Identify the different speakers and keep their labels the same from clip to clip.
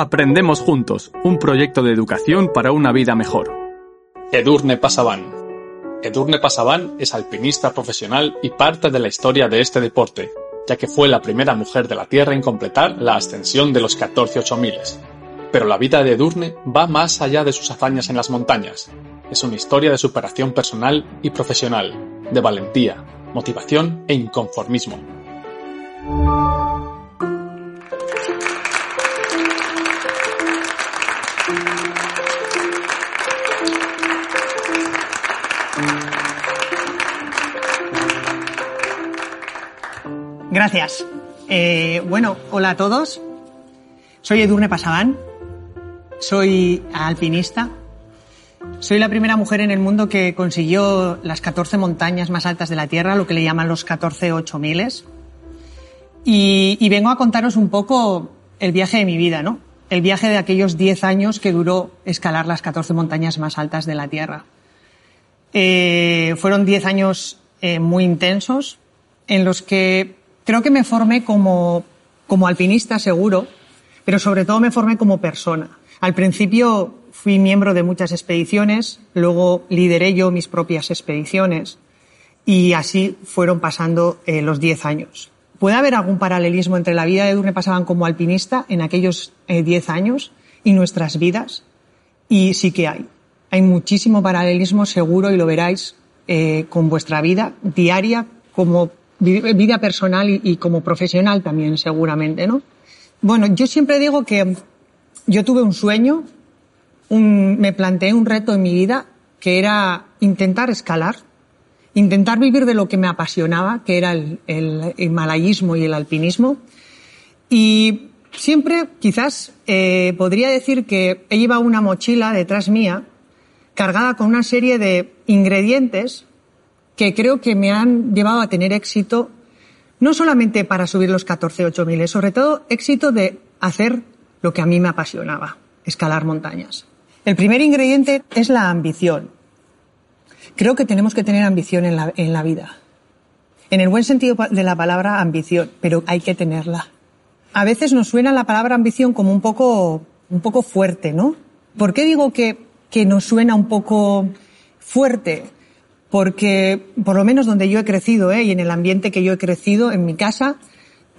Speaker 1: Aprendemos juntos, un proyecto de educación para una vida mejor.
Speaker 2: Edurne Pasaban. Edurne Pasaban es alpinista profesional y parte de la historia de este deporte, ya que fue la primera mujer de la Tierra en completar la ascensión de los 14 8000. Pero la vida de Edurne va más allá de sus hazañas en las montañas. Es una historia de superación personal y profesional, de valentía, motivación e inconformismo.
Speaker 3: Gracias. Eh, bueno, hola a todos. Soy Edurne Pasaban. Soy alpinista. Soy la primera mujer en el mundo que consiguió las 14 montañas más altas de la Tierra, lo que le llaman los 14 8000. Y, y vengo a contaros un poco el viaje de mi vida, ¿no? El viaje de aquellos 10 años que duró escalar las 14 montañas más altas de la Tierra. Eh, fueron 10 años eh, muy intensos en los que creo que me formé como, como alpinista seguro, pero sobre todo me formé como persona. Al principio fui miembro de muchas expediciones, luego lideré yo mis propias expediciones y así fueron pasando eh, los 10 años. ¿Puede haber algún paralelismo entre la vida de Edurne Pasaban como alpinista en aquellos 10 años y nuestras vidas? Y sí que hay. Hay muchísimo paralelismo seguro y lo veráis eh, con vuestra vida diaria como vida personal y, como profesional también seguramente, ¿no? Bueno, yo siempre digo que yo tuve un sueño, un, me planteé un reto en mi vida que era intentar escalar, intentar vivir de lo que me apasionaba, que era el, el himalayismo y el alpinismo. Y siempre, quizás, eh, podría decir que he llevado una mochila detrás mía cargada con una serie de ingredientes que creo que me han llevado a tener éxito, no solamente para subir los 14 8000, sobre todo éxito de hacer lo que a mí me apasionaba, escalar montañas. El primer ingrediente es la ambición. Creo que tenemos que tener ambición en la, en la vida. En el buen sentido de la palabra ambición, pero hay que tenerla. A veces nos suena la palabra ambición como un poco, un poco fuerte, ¿no? ¿Por qué digo que, que nos suena un poco fuerte? Porque por lo menos donde yo he crecido ¿eh? y en el ambiente que yo he crecido en mi casa,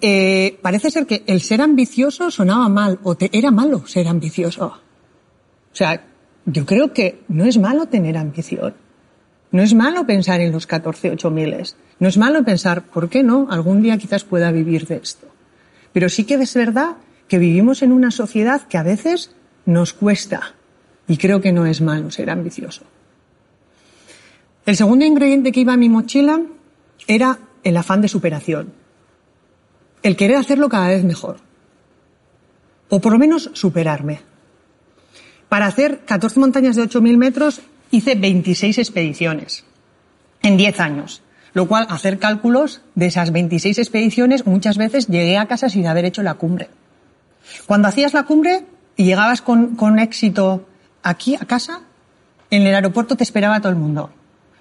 Speaker 3: eh, parece ser que el ser ambicioso sonaba mal o te, era malo ser ambicioso. O sea, yo creo que no es malo tener ambición. No es malo pensar en los 14 ocho miles. No es malo pensar, ¿por qué no? Algún día quizás pueda vivir de esto. Pero sí que es verdad que vivimos en una sociedad que a veces nos cuesta. Y creo que no es malo ser ambicioso. El segundo ingrediente que iba a mi mochila era el afán de superación. El querer hacerlo cada vez mejor. O por lo menos superarme. Para hacer 14 montañas de 8.000 metros hice 26 expediciones en 10 años. Lo cual, hacer cálculos de esas 26 expediciones, muchas veces llegué a casa sin haber hecho la cumbre. Cuando hacías la cumbre y llegabas con, con éxito aquí a casa, en el aeropuerto te esperaba todo el mundo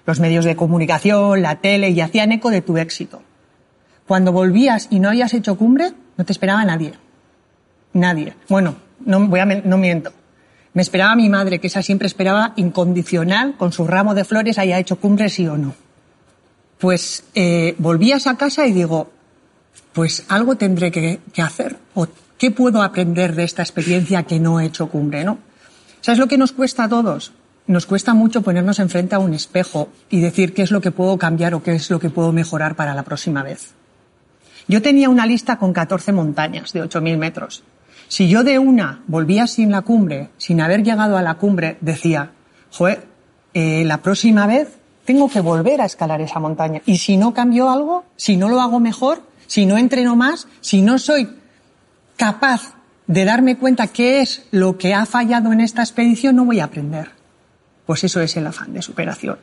Speaker 3: los medios de comunicación, la tele, y hacían eco de tu éxito. Cuando volvías y no habías hecho cumbre, no te esperaba nadie. Nadie. Bueno, no, voy a, no miento. Me esperaba mi madre, que esa siempre esperaba incondicional, con su ramo de flores, haya hecho cumbre sí o no. Pues eh, volvías a casa y digo, pues algo tendré que, que hacer. ¿O qué puedo aprender de esta experiencia que no he hecho cumbre, no? ¿Sabes lo que nos cuesta a todos? Nos cuesta mucho ponernos enfrente a un espejo y decir qué es lo que puedo cambiar o qué es lo que puedo mejorar para la próxima vez. Yo tenía una lista con 14 montañas de 8.000 metros. Si yo de una volvía sin la cumbre, sin haber llegado a la cumbre, decía, joder, eh, la próxima vez tengo que volver a escalar esa montaña. Y si no cambio algo, si no lo hago mejor, si no entreno más, si no soy capaz de darme cuenta qué es lo que ha fallado en esta expedición, no voy a aprender. Pues eso es el afán de superación.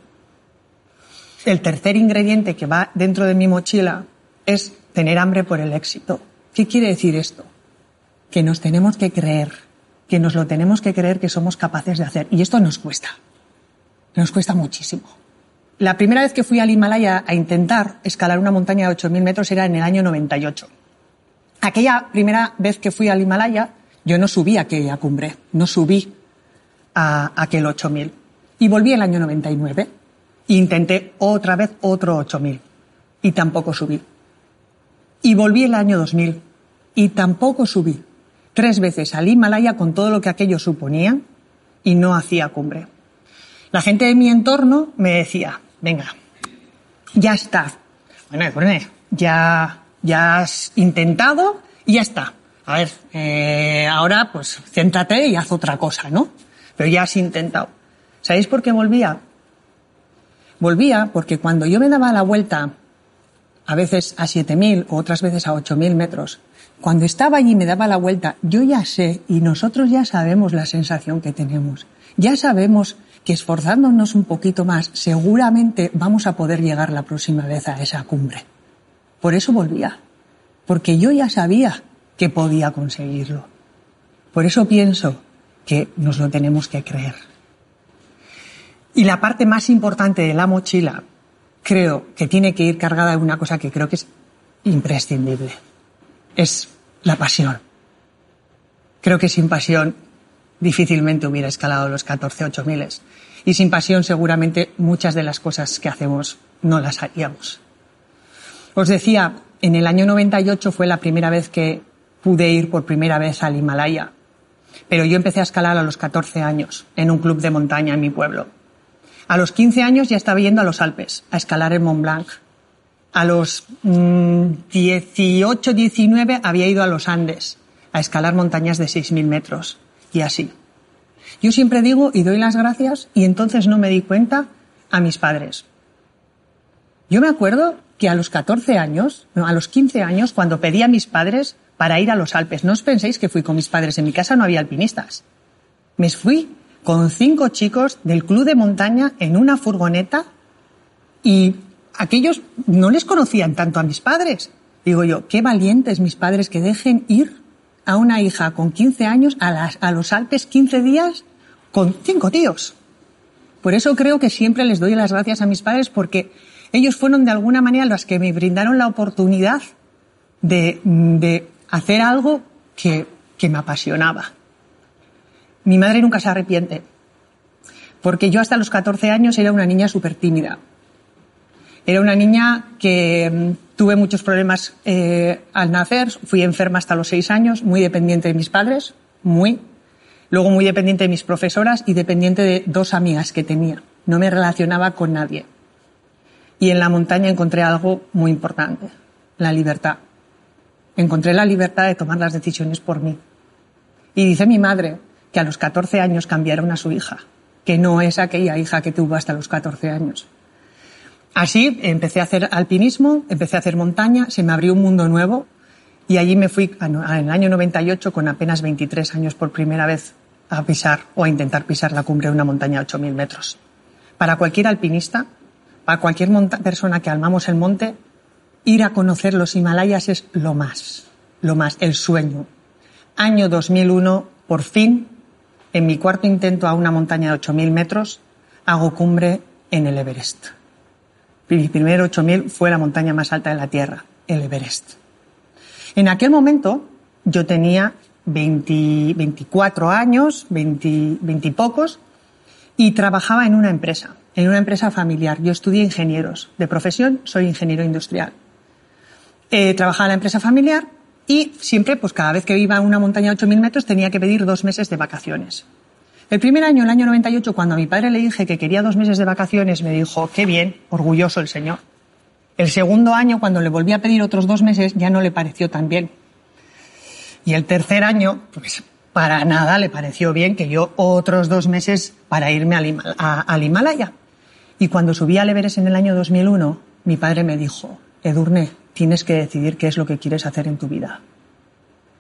Speaker 3: El tercer ingrediente que va dentro de mi mochila es tener hambre por el éxito. ¿Qué quiere decir esto? Que nos tenemos que creer, que nos lo tenemos que creer que somos capaces de hacer. Y esto nos cuesta. Nos cuesta muchísimo. La primera vez que fui al Himalaya a intentar escalar una montaña de 8.000 metros era en el año 98. Aquella primera vez que fui al Himalaya, yo no subí a aquella cumbre, no subí a aquel 8.000. Y volví el año 99 e intenté otra vez otro 8.000 y tampoco subí. Y volví el año 2000 y tampoco subí. Tres veces al Himalaya con todo lo que aquello suponía y no hacía cumbre. La gente de mi entorno me decía, venga, ya está. Bueno, ya, ya has intentado y ya está. A ver, eh, ahora pues céntrate y haz otra cosa, ¿no? Pero ya has intentado. ¿Sabéis por qué volvía? Volvía porque cuando yo me daba la vuelta, a veces a 7.000 o otras veces a 8.000 metros, cuando estaba allí y me daba la vuelta, yo ya sé y nosotros ya sabemos la sensación que tenemos. Ya sabemos que esforzándonos un poquito más, seguramente vamos a poder llegar la próxima vez a esa cumbre. Por eso volvía, porque yo ya sabía que podía conseguirlo. Por eso pienso que nos lo tenemos que creer. Y la parte más importante de la mochila, creo que tiene que ir cargada de una cosa que creo que es imprescindible. Es la pasión. Creo que sin pasión difícilmente hubiera escalado los 14 miles. Y sin pasión seguramente muchas de las cosas que hacemos no las haríamos. Os decía, en el año 98 fue la primera vez que pude ir por primera vez al Himalaya. Pero yo empecé a escalar a los 14 años en un club de montaña en mi pueblo. A los 15 años ya estaba yendo a los Alpes, a escalar el Mont Blanc. A los 18, mm, 19 había ido a los Andes, a escalar montañas de 6.000 metros. Y así. Yo siempre digo y doy las gracias y entonces no me di cuenta a mis padres. Yo me acuerdo que a los 14 años, no, a los 15 años, cuando pedí a mis padres para ir a los Alpes, no os penséis que fui con mis padres, en mi casa no había alpinistas. Me fui con cinco chicos del club de montaña en una furgoneta y aquellos no les conocían tanto a mis padres. Digo yo, qué valientes mis padres que dejen ir a una hija con 15 años a, los Alpes 15 días con cinco tíos. Por eso creo que siempre les doy las gracias a mis padres porque ellos fueron de alguna manera los que me brindaron la oportunidad de, hacer algo que me apasionaba. Mi madre nunca se arrepiente, porque yo hasta los 14 años era una niña súper tímida. Era una niña que mm, tuve muchos problemas eh, al nacer, fui enferma hasta los seis años, muy dependiente de mis padres, muy. Luego muy dependiente de mis profesoras y dependiente de dos amigas que tenía. No me relacionaba con nadie. Y en la montaña encontré algo muy importante, la libertad. Encontré la libertad de tomar las decisiones por mí. Y dice mi madre que a los 14 años cambiaron a su hija, que no es aquella hija que tuvo hasta los 14 años. Así empecé a hacer alpinismo, empecé a hacer montaña, se me abrió un mundo nuevo y allí me fui en el año 98 con apenas 23 años por primera vez a pisar o a intentar pisar la cumbre de una montaña de 8.000 metros. Para cualquier alpinista, para cualquier persona que almamos el monte, ir a conocer los Himalayas es lo más, lo más, el sueño. Año 2001, por fin, en mi cuarto intento a una montaña de 8.000 metros, hago cumbre en el Everest. Mi primer 8.000 fue la montaña más alta de la Tierra, el Everest. En aquel momento yo tenía 24 años, 20, 20 y pocos, y trabajaba en una empresa, en una empresa familiar. Yo estudié ingenieros. De profesión soy ingeniero industrial. Eh, trabajaba en la empresa familiar y siempre, pues cada vez que iba a una montaña de 8.000 metros tenía que pedir dos meses de vacaciones. El primer año, el año 98, cuando a mi padre le dije que quería dos meses de vacaciones, me dijo, qué bien, orgulloso el señor. El segundo año, cuando le volví a pedir otros dos meses, ya no le pareció tan bien. Y el tercer año, pues para nada le pareció bien que yo otros dos meses para irme al, Himalaya. Y cuando subí al Everest en el año 2001, mi padre me dijo, Edurne, tienes que decidir qué es lo que quieres hacer en tu vida.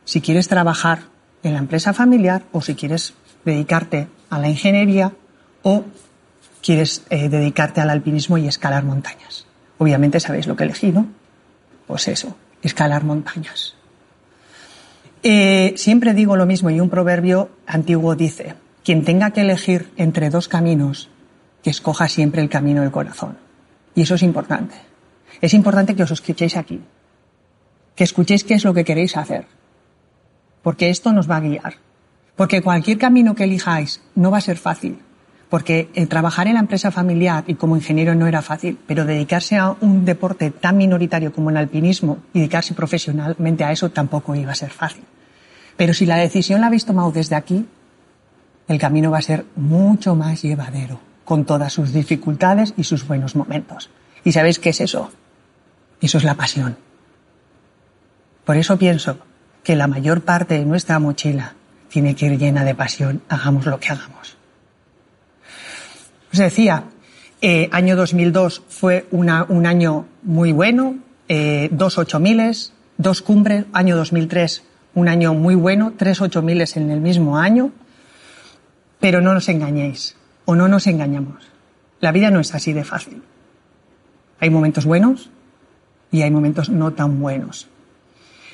Speaker 3: Si quieres trabajar en la empresa familiar o si quieres dedicarte a la ingeniería o quieres eh, dedicarte al alpinismo y escalar montañas. Obviamente sabéis lo que elegí, ¿no? Pues eso, escalar montañas. Eh, siempre digo lo mismo y un proverbio antiguo dice, quien tenga que elegir entre dos caminos, que escoja siempre el camino del corazón. Y eso es importante. Es importante que os escuchéis aquí, que escuchéis qué es lo que queréis hacer, porque esto nos va a guiar. Porque cualquier camino que elijáis no va a ser fácil, porque el trabajar en la empresa familiar y como ingeniero no era fácil, pero dedicarse a un deporte tan minoritario como el alpinismo y dedicarse profesionalmente a eso tampoco iba a ser fácil. Pero si la decisión la habéis tomado desde aquí, el camino va a ser mucho más llevadero, con todas sus dificultades y sus buenos momentos. ¿Y sabéis qué es eso? Eso es la pasión. Por eso pienso que la mayor parte de nuestra mochila tiene que ir llena de pasión, hagamos lo que hagamos. Os decía, eh, año 2002 fue un año muy bueno, eh, dos ocho miles, dos cumbres, año 2003 un año muy bueno, tres ocho miles en el mismo año, pero no nos engañéis o no nos engañamos. La vida no es así de fácil. Hay momentos buenos y hay momentos no tan buenos.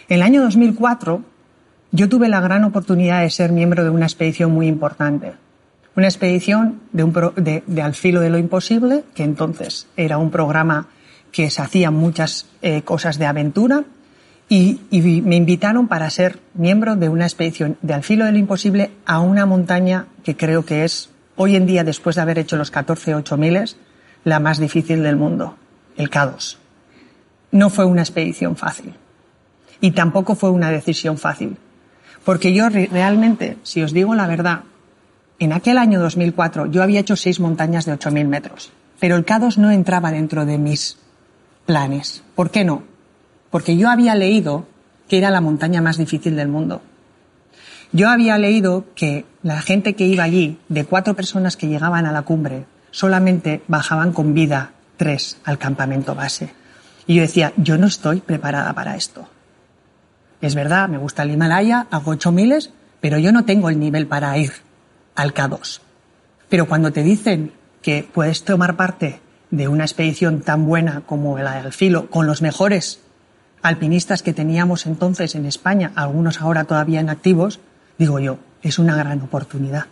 Speaker 3: En el año 2004 yo tuve la gran oportunidad de ser miembro de una expedición muy importante. Una expedición de, un de, Al filo de lo imposible, que entonces era un programa que se hacía muchas eh, cosas de aventura, y, me invitaron para ser miembro de una expedición de Al filo de lo imposible a una montaña que creo que es, hoy en día, después de haber hecho los 14 miles, la más difícil del mundo, el K2. No fue una expedición fácil. Y tampoco fue una decisión fácil porque yo realmente, si os digo la verdad, en aquel año 2004 yo había hecho seis montañas de 8.000 metros, pero el K2 no entraba dentro de mis planes. ¿Por qué no? Porque yo había leído que era la montaña más difícil del mundo. Yo había leído que la gente que iba allí, de cuatro personas que llegaban a la cumbre, solamente bajaban con vida tres al campamento base. Y yo decía, yo no estoy preparada para esto. Es verdad, me gusta el Himalaya, hago ocho miles, pero yo no tengo el nivel para ir al K2. Pero cuando te dicen que puedes tomar parte de una expedición tan buena como la del filo, con los mejores alpinistas que teníamos entonces en España, algunos ahora todavía en activos, digo yo, es una gran oportunidad.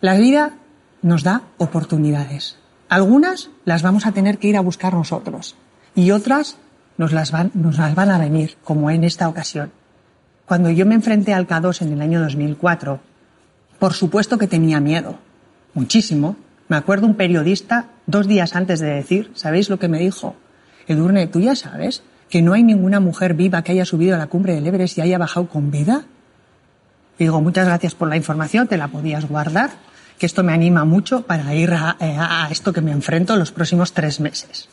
Speaker 3: La vida nos da oportunidades. Algunas las vamos a tener que ir a buscar nosotros y otras nos las van, a venir, como en esta ocasión. Cuando yo me enfrenté al K2 en el año 2004, por supuesto que tenía miedo, muchísimo. Me acuerdo un periodista dos días antes de decir, ¿sabéis lo que me dijo? Edurne, ¿tú ya sabes que no hay ninguna mujer viva que haya subido a la cumbre del Everest y haya bajado con vida? Y digo, muchas gracias por la información, te la podías guardar, que esto me anima mucho para ir a, a esto que me enfrento los próximos tres meses.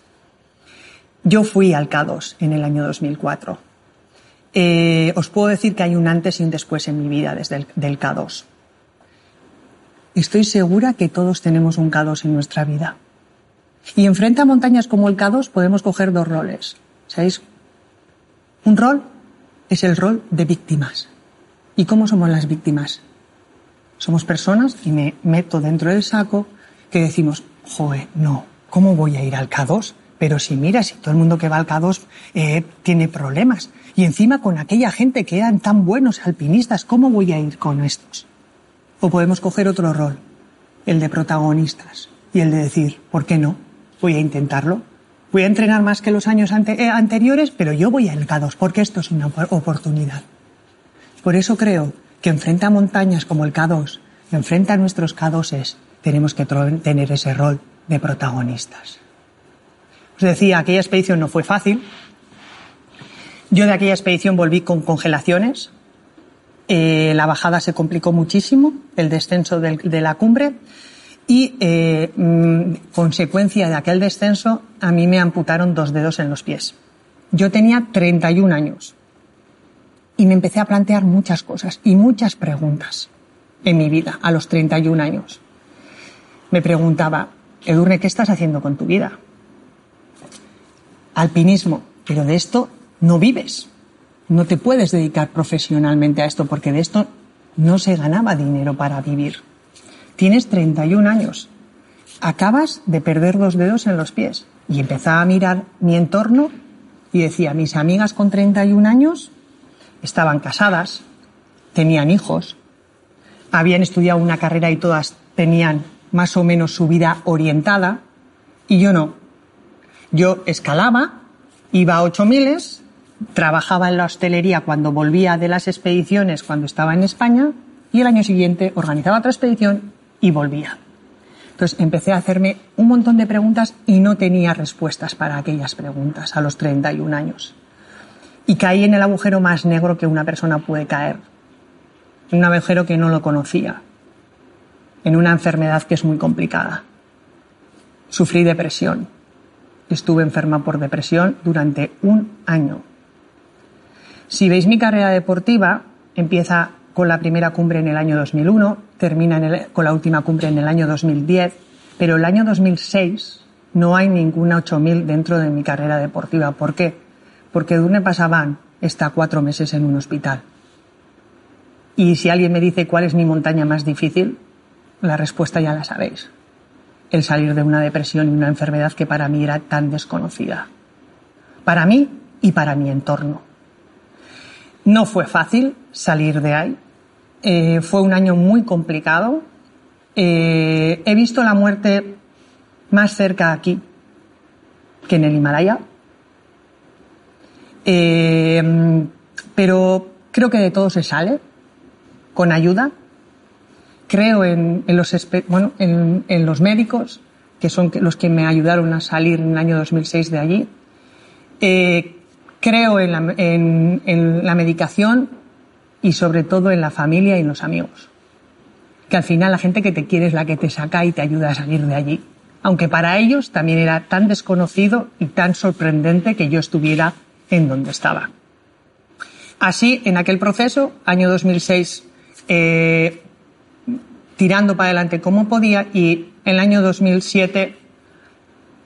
Speaker 3: Yo fui al K2 en el año 2004. Eh, os puedo decir que hay un antes y un después en mi vida desde el del K2. Estoy segura que todos tenemos un K2 en nuestra vida. Y enfrente a montañas como el K2 podemos coger dos roles. ¿Sabéis? Un rol es el rol de víctimas. ¿Y cómo somos las víctimas? Somos personas, y me meto dentro del saco, que decimos, joe, no, ¿cómo voy a ir al K2? Pero si mira, si todo el mundo que va al K2 eh, tiene problemas, y encima con aquella gente que eran tan buenos alpinistas, ¿cómo voy a ir con estos? O podemos coger otro rol, el de protagonistas, y el de decir, ¿por qué no? Voy a intentarlo. Voy a entrenar más que los años eh, anteriores, pero yo voy al K2 porque esto es una oportunidad. Por eso creo que enfrente a montañas como el K2, enfrente a nuestros K2s, tenemos que tener ese rol de protagonistas. Os decía, aquella expedición no fue fácil. Yo de aquella expedición volví con congelaciones. Eh, la bajada se complicó muchísimo, el descenso de la cumbre. Y, eh, mm, consecuencia de aquel descenso, a mí me amputaron dos dedos en los pies. Yo tenía 31 años. Y me empecé a plantear muchas cosas y muchas preguntas en mi vida a los 31 años. Me preguntaba, Edurne, ¿qué estás haciendo con tu vida? Alpinismo, pero de esto no vives. no te puedes dedicar profesionalmente a esto porque de esto no se ganaba dinero para vivir. Tienes 31 años, acabas de perder dos dedos en los pies. Y empezaba a mirar mi entorno y decía, mis amigas con 31 años estaban casadas, tenían hijos, habían estudiado una carrera y todas tenían más o menos su vida orientada, y yo no. Yo escalaba, iba a ocho miles, trabajaba en la hostelería cuando volvía de las expediciones cuando estaba en España, y el año siguiente organizaba otra expedición y volvía. Entonces empecé a hacerme un montón de preguntas y no tenía respuestas para aquellas preguntas a los 31 años. Y caí en el agujero más negro que una persona puede caer. En un agujero que no lo conocía. En una enfermedad que es muy complicada. Sufrí depresión. Estuve enferma por depresión durante un año. Si veis mi carrera deportiva, empieza con la primera cumbre en el año 2001, termina con la última cumbre en el año 2010, pero el año 2006 no hay ninguna 8000 dentro de mi carrera deportiva. ¿Por qué? Porque Durne Pasaban está cuatro meses en un hospital. Y si alguien me dice cuál es mi montaña más difícil, la respuesta ya la sabéis. El salir de una depresión y una enfermedad que para mí era tan desconocida. Para mí y para mi entorno. No fue fácil salir de ahí, eh, fue un año muy complicado. Eh, he visto la muerte más cerca aquí que en el Himalaya. Eh, pero creo que de todo se sale con ayuda. Creo en, los, bueno, en, los médicos, que son los que me ayudaron a salir en el año 2006 de allí. creo en la, en la medicación y sobre todo en la familia y en los amigos. Que al final la gente que te quiere es la que te saca y te ayuda a salir de allí. Aunque para ellos también era tan desconocido y tan sorprendente que yo estuviera en donde estaba. Así, en aquel proceso, año 2006, eh, tirando para adelante como podía y en el año 2007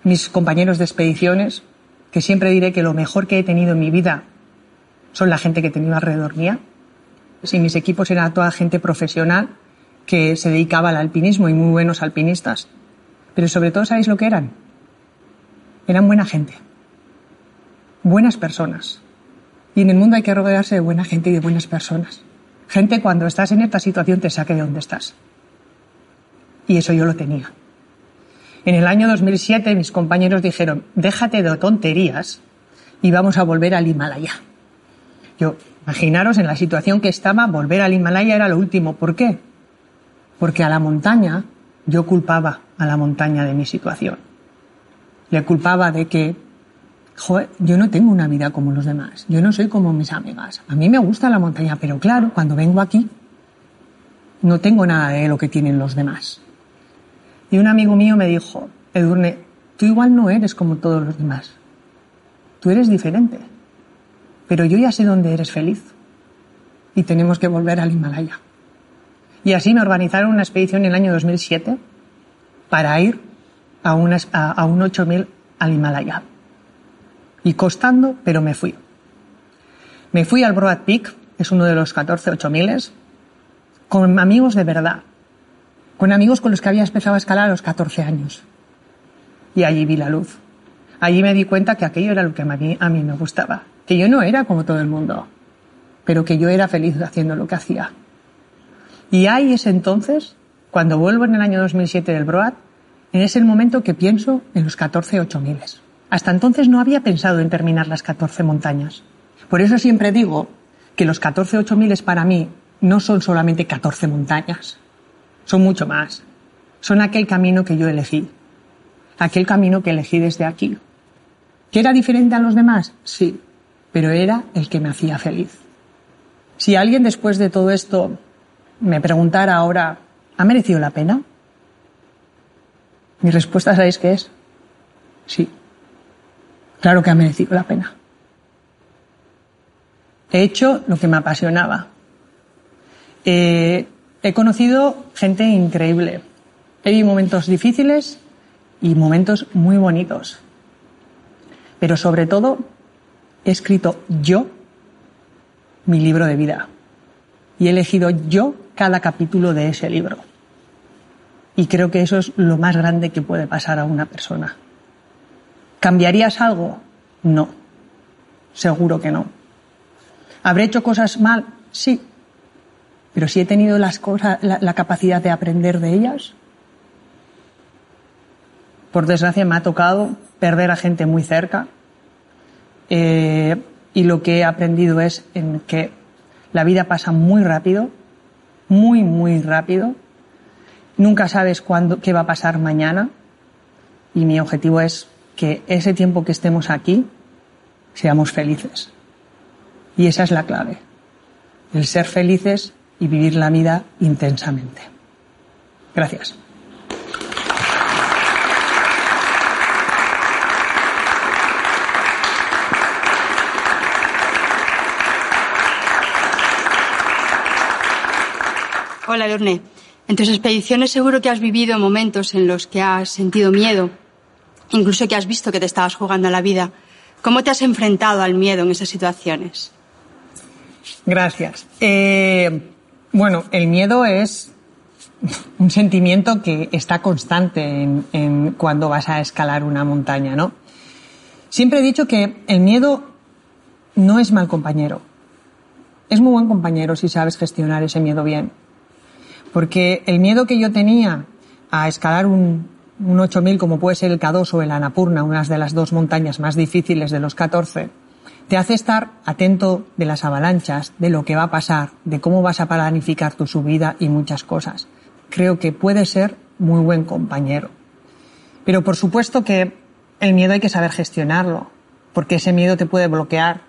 Speaker 3: mis compañeros de expediciones, que siempre diré que lo mejor que he tenido en mi vida son la gente que he tenido alrededor mía, Sí, mis equipos eran toda gente profesional que se dedicaba al alpinismo y muy buenos alpinistas. Pero sobre todo, ¿sabéis lo que eran? Eran buena gente. Buenas personas. Y en el mundo hay que rodearse de buena gente y de buenas personas. Gente cuando estás en esta situación te saque de donde estás. Y eso yo lo tenía. En el año 2007 mis compañeros dijeron, déjate de tonterías y vamos a volver al Himalaya. Yo, Imaginaros en la situación que estaba, volver al Himalaya era lo último. ¿Por qué? Porque a la montaña yo culpaba a la montaña de mi situación. Le culpaba de que, yo no tengo una vida como los demás. Yo no soy como mis amigas. A mí me gusta la montaña, pero claro, cuando vengo aquí, no tengo nada de lo que tienen los demás. Y un amigo mío me dijo, Edurne, tú igual no eres como todos los demás. Tú eres diferente pero yo ya sé dónde eres feliz. Y tenemos que volver al Himalaya. Y así me organizaron una expedición en el año 2007 para ir a, a, un 8000 al Himalaya. Y costando, pero me fui. Me fui al Broad Peak, es uno de los 14 8000, con amigos de verdad. Con amigos con los que había empezado a escalar a los 14 años. Y allí vi la luz. Allí me di cuenta que aquello era lo que a mí, a mí me gustaba que yo no era como todo el mundo, pero que yo era feliz haciendo lo que hacía. Y ahí es entonces, cuando vuelvo en el año 2007 del Broad, en ese momento que pienso en los 14 8000. Hasta entonces no había pensado en terminar las 14 montañas. Por eso siempre digo que los 14 8000 para mí no son solamente 14 montañas, son mucho más. Son aquel camino que yo elegí, aquel camino que elegí desde aquí. ¿Que era diferente a los demás? Sí, pero era el que me hacía feliz. Si alguien después de todo esto me preguntara ahora, ¿ha merecido la pena? Mi respuesta, ¿sabéis qué es? Sí. Claro que ha merecido la pena. He hecho lo que me apasionaba. Eh, he conocido gente increíble. He vivido momentos difíciles y momentos muy bonitos. Pero sobre todo he escrito yo mi libro de vida. Y he elegido yo cada capítulo de ese libro. Y creo que eso es lo más grande que puede pasar a una persona. ¿Cambiarías algo? No. Seguro que no. ¿Habré hecho cosas mal? Sí. Pero si he tenido las cosas, la, capacidad de aprender de ellas. Por desgracia me ha tocado perder a gente muy cerca. Eh, y lo que he aprendido es en que la vida pasa muy rápido, muy, muy rápido. Nunca sabes cuándo, qué va a pasar mañana. Y mi objetivo es que ese tiempo que estemos aquí seamos felices. Y esa es la clave. El ser felices y vivir la vida intensamente. Gracias.
Speaker 4: Hola, Lorne. En tus expediciones seguro que has vivido momentos en los que has sentido miedo, incluso que has visto que te estabas jugando a la vida. ¿Cómo te has enfrentado al miedo en esas situaciones?
Speaker 3: Gracias. Eh, bueno, el miedo es un sentimiento que está constante en, cuando vas a escalar una montaña, ¿no? Siempre he dicho que el miedo no es mal compañero. Es muy buen compañero si sabes gestionar ese miedo bien. Porque el miedo que yo tenía a escalar un, un 8000 como puede ser el K2 o el Anapurna, una de las dos montañas más difíciles de los 14, te hace estar atento de las avalanchas, de lo que va a pasar, de cómo vas a planificar tu subida y muchas cosas. Creo que puede ser muy buen compañero. Pero por supuesto que el miedo hay que saber gestionarlo, porque ese miedo te puede bloquear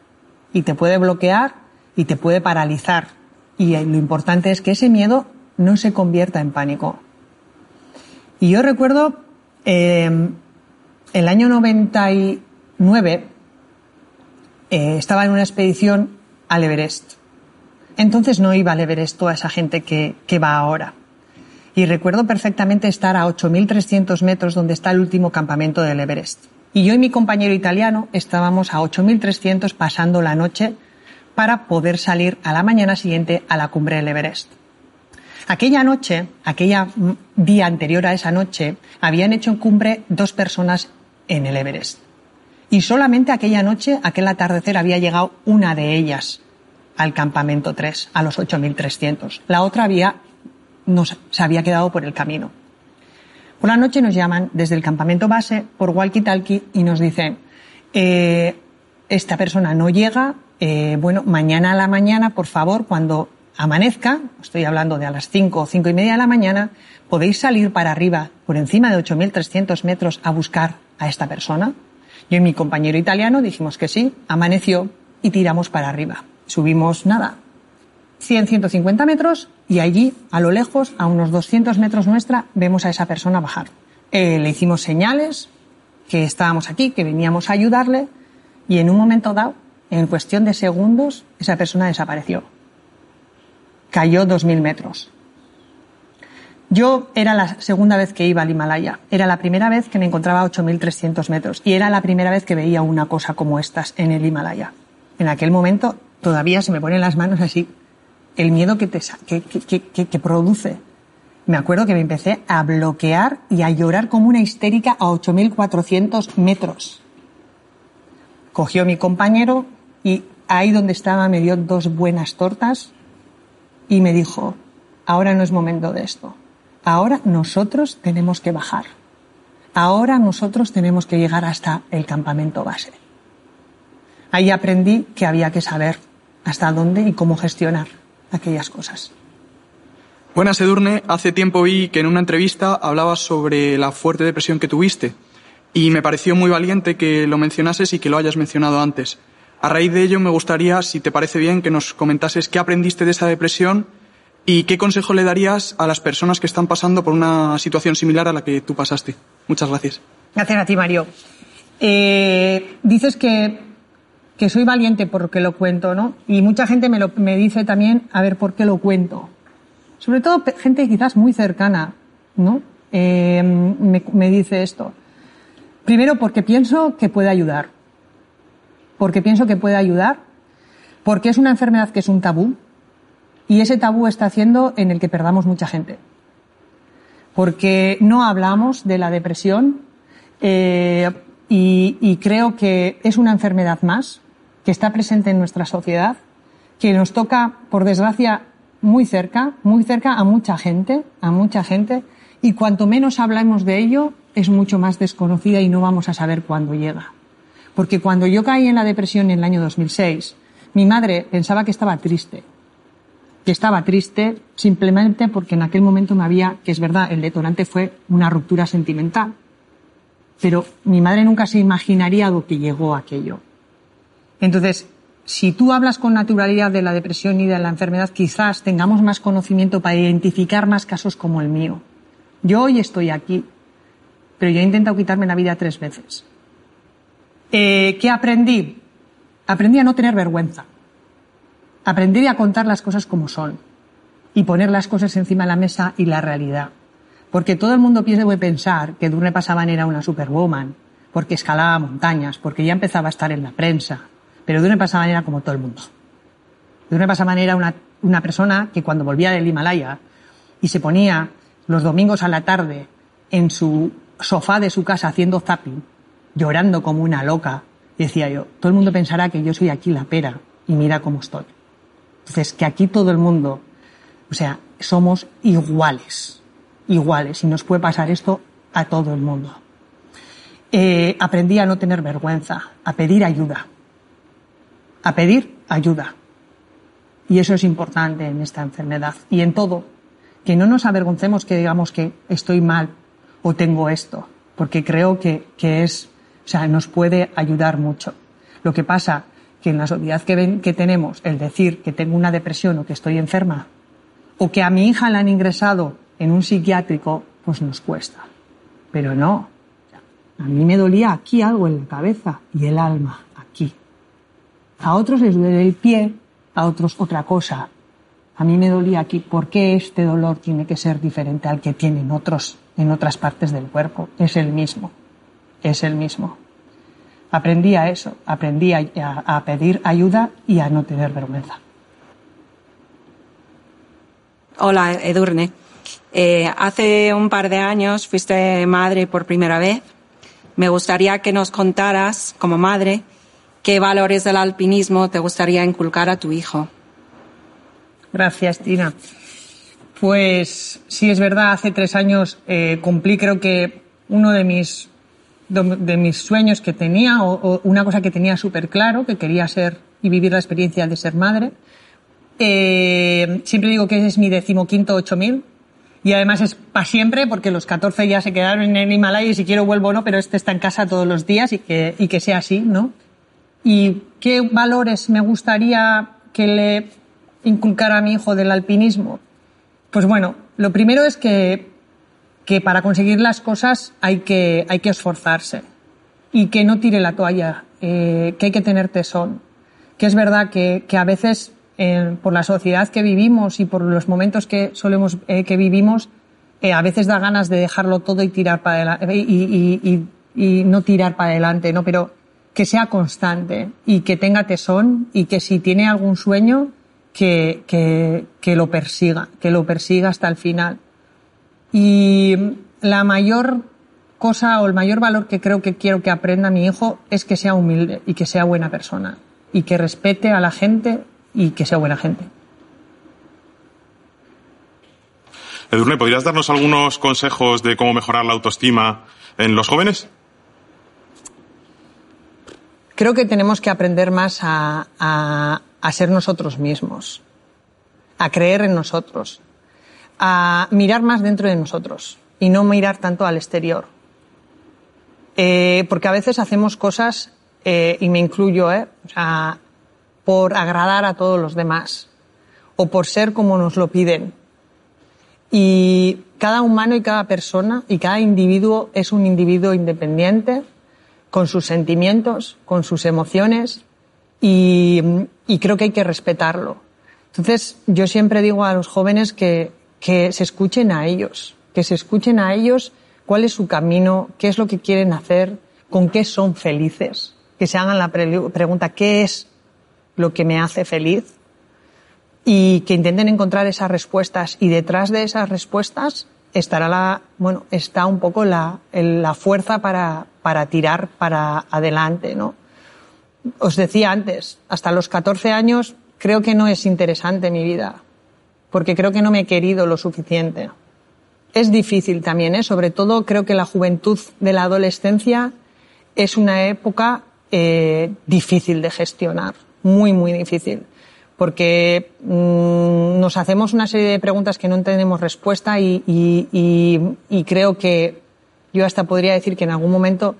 Speaker 3: y te puede bloquear y te puede paralizar. Y lo importante es que ese miedo no se convierta en pánico. Y yo recuerdo eh, el año 99 eh, estaba en una expedición al Everest. Entonces no iba al Everest toda esa gente que, va ahora. Y recuerdo perfectamente estar a 8.300 metros donde está el último campamento del Everest. Y yo y mi compañero italiano estábamos a 8.300 pasando la noche para poder salir a la mañana siguiente a la cumbre del Everest. Aquella noche, aquella día anterior a esa noche, habían hecho en cumbre dos personas en el Everest. Y solamente aquella noche, aquel atardecer, había llegado una de ellas al campamento 3, a los 8.300. La otra había, nos, se había quedado por el camino. Por la noche nos llaman desde el campamento base por walkie-talkie y nos dicen, eh, esta persona no llega, eh, bueno, mañana a la mañana, por favor, cuando amanezca, estoy hablando de a las 5 o 5 y media de la mañana, podéis salir para arriba, por encima de 8.300 metros, a buscar a esta persona. Yo y mi compañero italiano dijimos que sí, amaneció y tiramos para arriba. Subimos nada, 100, 150 metros y allí, a lo lejos, a unos 200 metros nuestra, vemos a esa persona bajar. Eh, le hicimos señales que estábamos aquí, que veníamos a ayudarle y en un momento dado, en cuestión de segundos, esa persona desapareció cayó 2.000 metros. Yo era la segunda vez que iba al Himalaya. Era la primera vez que me encontraba a 8.300 metros. Y era la primera vez que veía una cosa como estas en el Himalaya. En aquel momento todavía se me ponen las manos así. El miedo que, te, que, que, que produce. Me acuerdo que me empecé a bloquear y a llorar como una histérica a 8.400 metros. Cogió mi compañero y ahí donde estaba me dio dos buenas tortas y me dijo, ahora no es momento de esto. Ahora nosotros tenemos que bajar. Ahora nosotros tenemos que llegar hasta el campamento base. Ahí aprendí que había que saber hasta dónde y cómo gestionar aquellas cosas.
Speaker 5: Buenas, Edurne. Hace tiempo vi que en una entrevista hablabas sobre la fuerte depresión que tuviste y me pareció muy valiente que lo mencionases y que lo hayas mencionado antes. A raíz de ello, me gustaría, si te parece bien, que nos comentases qué aprendiste de esa depresión y qué consejo le darías a las personas que están pasando por una situación similar a la que tú pasaste. Muchas gracias.
Speaker 3: Gracias a ti, Mario. Eh, dices que, que, soy valiente porque lo cuento, ¿no? Y mucha gente me, lo, me dice también, a ver, ¿por qué lo cuento? Sobre todo gente quizás muy cercana, ¿no? Eh, me, me dice esto. Primero porque pienso que puede ayudar porque pienso que puede ayudar Porque es una enfermedad que es un tabú y ese tabú está haciendo en el que perdamos mucha gente. Porque no hablamos de la depresión eh, y, y creo que es una enfermedad más que está presente en nuestra sociedad, que nos toca, por desgracia, muy cerca, muy cerca a mucha gente, a mucha gente, y cuanto menos hablamos de ello, es mucho más desconocida y no vamos a saber cuándo llega. Porque cuando yo caí en la depresión en el año 2006, mi madre pensaba que estaba triste, que estaba triste simplemente porque en aquel momento me había, que es verdad, el detonante fue una ruptura sentimental. Pero mi madre nunca se imaginaría lo que llegó a aquello. Entonces, si tú hablas con naturalidad de la depresión y de la enfermedad, quizás tengamos más conocimiento para identificar más casos como el mío. Yo hoy estoy aquí, pero yo he intentado quitarme la vida tres veces. Eh, ¿Qué aprendí? Aprendí a no tener vergüenza. Aprendí a contar las cosas como son y poner las cosas encima de la mesa y la realidad. Porque todo el mundo piensa puede pensar que Durne Pasaban era una superwoman, porque escalaba montañas, porque ya empezaba a estar en la prensa. Pero Durne Pasaban era como todo el mundo. Durne Pasaban era una, una persona que cuando volvía del Himalaya y se ponía los domingos a la tarde en su sofá de su casa haciendo zapping, llorando como una loca, decía yo, todo el mundo pensará que yo soy aquí la pera y mira cómo estoy. Entonces, que aquí todo el mundo, o sea, somos iguales, iguales, y nos puede pasar esto a todo el mundo. Eh, aprendí a no tener vergüenza, a pedir ayuda, a pedir ayuda. Y eso es importante en esta enfermedad y en todo. Que no nos avergoncemos que digamos que estoy mal o tengo esto, porque creo que, que es, o sea, nos puede ayudar mucho. Lo que pasa que en la sociedad que, tenemos, el decir que tengo una depresión o que estoy enferma, o que a mi hija la han ingresado en un psiquiátrico, pues nos cuesta. Pero no. A mí me dolía aquí algo en la cabeza y el alma aquí. A otros les duele el pie, a otros otra cosa. A mí me dolía aquí. ¿Por qué este dolor tiene que ser diferente al que tienen otros en otras partes del cuerpo? Es el mismo. Es el mismo. Aprendí a eso. Aprendí a, a, a pedir ayuda y a no tener vergüenza.
Speaker 6: Hola, Edurne. Eh, hace un par de años fuiste madre por primera vez. Me gustaría que nos contaras, como madre, qué valores del alpinismo te gustaría inculcar a tu hijo.
Speaker 3: Gracias, Tina. Pues sí, es verdad, hace tres años eh, cumplí creo que uno de mis, de mis sueños que tenía, o, una cosa que tenía súper claro, que quería ser y vivir la experiencia de ser madre. Eh, siempre digo que ese es mi decimoquinto 8000 y además es para siempre porque los 14 ya se quedaron en el Himalaya y si quiero vuelvo o no, pero este está en casa todos los días y que, y que sea así, ¿no? ¿Y qué valores me gustaría que le inculcara a mi hijo del alpinismo? Pues bueno, lo primero es que, que para conseguir las cosas hay que, hay que esforzarse y que no tire la toalla, eh, que hay que tener tesón, que es verdad que, que a veces eh, por la sociedad que vivimos y por los momentos que solemos eh, que vivimos, a veces da ganas de dejarlo todo y tirar para adelante y, y, y, no tirar para adelante, ¿no? Pero que sea constante y que tenga tesón y que si tiene algún sueño, que, que, que lo persiga, que lo persiga hasta el final. Y la mayor cosa o el mayor valor que creo que quiero que aprenda mi hijo es que sea humilde y que sea buena persona y que respete a la gente y que sea buena gente.
Speaker 7: Edurne, ¿podrías darnos algunos consejos de cómo mejorar la autoestima en los jóvenes?
Speaker 3: Creo que tenemos que aprender más a, a, a ser nosotros mismos, a creer en nosotros, a mirar más dentro de nosotros y no mirar tanto al exterior. Eh, porque a veces hacemos cosas, eh, y me incluyo, eh, por agradar a todos los demás o por ser como nos lo piden. Y cada humano y cada persona y cada individuo es un individuo independiente con sus sentimientos, con sus emociones y, y creo que hay que respetarlo. Entonces yo siempre digo a los jóvenes que, que se escuchen a ellos, que se escuchen a ellos cuál es su camino, qué es lo que quieren hacer, con qué son felices, que se hagan la pre pregunta, ¿qué es lo que me hace feliz y que intenten encontrar esas respuestas y detrás de esas respuestas estará la, bueno, está un poco la, la fuerza para, para tirar para adelante, ¿no? Os decía antes, hasta los 14 años creo que no es interesante mi vida, porque creo que no me he querido lo suficiente. Es difícil también, ¿eh? sobre todo creo que la juventud de la adolescencia es una época eh, difícil de gestionar, muy, muy difícil porque mmm, nos hacemos una serie de preguntas que no tenemos respuesta y, y, y, y, creo que yo hasta podría decir que en algún momento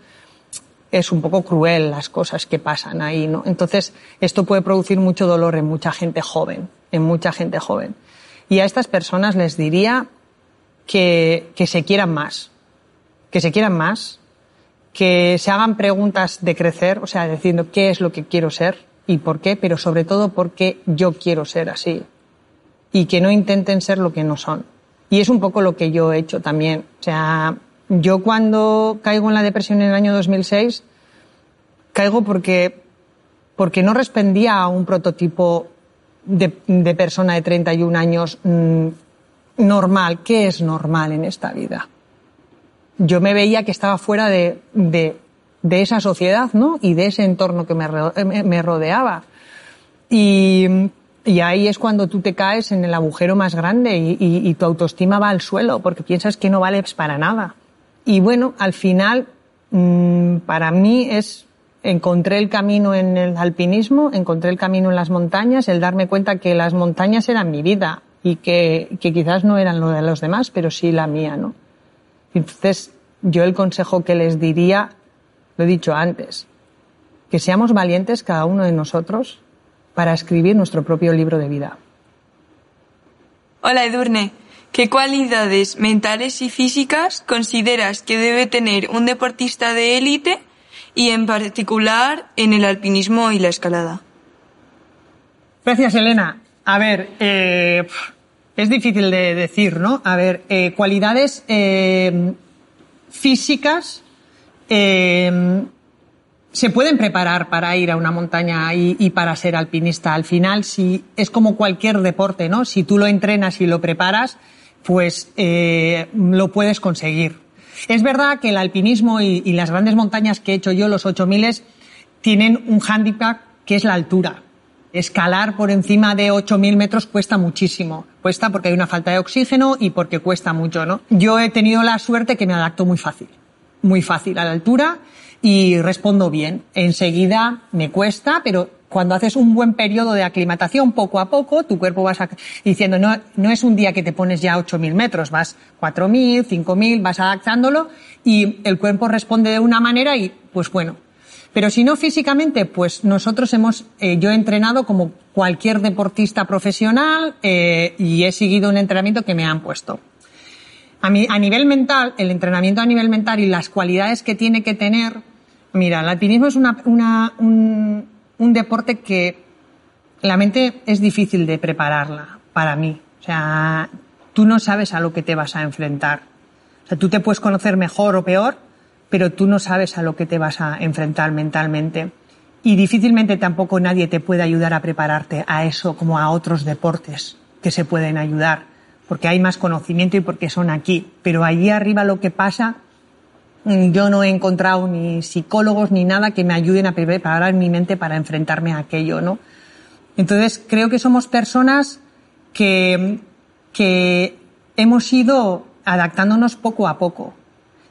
Speaker 3: es un poco cruel las cosas que pasan ahí, ¿no? Entonces, esto puede producir mucho dolor en mucha gente joven, en mucha gente joven. Y a estas personas les diría que, que se quieran más, que se quieran más, que se hagan preguntas de crecer, o sea, diciendo qué es lo que quiero ser, y por qué, pero sobre todo porque yo quiero ser así y que no intenten ser lo que no son. Y es un poco lo que yo he hecho también. O sea, yo cuando caigo en la depresión en el año 2006, caigo porque, porque no respondía a un prototipo de, de persona de 31 años mmm, normal. ¿Qué es normal en esta vida? Yo me veía que estaba fuera de, de, de esa sociedad, ¿no? Y de ese entorno que me rodeaba. Y, y ahí es cuando tú te caes en el agujero más grande y, y, tu autoestima va al suelo porque piensas que no vales para nada. Y bueno, al final, mmm, para mí es, encontré el camino en el alpinismo, encontré el camino en las montañas, el darme cuenta que las montañas eran mi vida y que, quizás no eran lo de los demás, pero sí la mía, ¿no? Entonces, yo el consejo que les diría lo he dicho antes, que seamos valientes cada uno de nosotros para escribir nuestro propio libro de vida.
Speaker 8: Hola Edurne, ¿qué cualidades mentales y físicas consideras que debe tener un deportista de élite y en particular en el alpinismo y la escalada?
Speaker 3: Gracias Elena. A ver, eh, es difícil de decir, ¿no? A ver, eh, cualidades eh, físicas eh, se pueden preparar para ir a una montaña y, para ser alpinista. Al final, si es como cualquier deporte, ¿no? Si tú lo entrenas y lo preparas, pues lo puedes conseguir. Es verdad que el alpinismo y, las grandes montañas que he hecho yo, los 8000, tienen un hándicap que es la altura. Escalar por encima de 8.000 metros cuesta muchísimo. Cuesta porque hay una falta de oxígeno y porque cuesta mucho, ¿no? Yo he tenido la suerte que me adapto muy fácil muy fácil a la altura y respondo bien. Enseguida me cuesta, pero cuando haces un buen periodo de aclimatación, poco a poco, tu cuerpo vas diciendo, no, no es un día que te pones ya 8.000 metros, vas 4.000, 5.000, vas adaptándolo y el cuerpo responde de una manera y, pues bueno. Pero si no físicamente, pues nosotros hemos, eh, yo he entrenado como cualquier deportista profesional eh, y he seguido un entrenamiento que me han puesto. A, mi, a nivel mental, el entrenamiento a nivel mental y las cualidades que tiene que tener, mira, el alpinismo es una, una, un, un deporte que la mente es difícil de prepararla para mí. O sea, tú no sabes a lo que te vas a enfrentar. O sea, tú te puedes conocer mejor o peor, pero tú no sabes a lo que te vas a enfrentar mentalmente. Y difícilmente tampoco nadie te puede ayudar a prepararte a eso como a otros deportes que se pueden ayudar porque hay más conocimiento y porque son aquí. Pero allí arriba lo que pasa, yo no he encontrado ni psicólogos ni nada que me ayuden a preparar mi mente para enfrentarme a aquello, ¿no? Entonces creo que somos personas que, que hemos ido adaptándonos poco a poco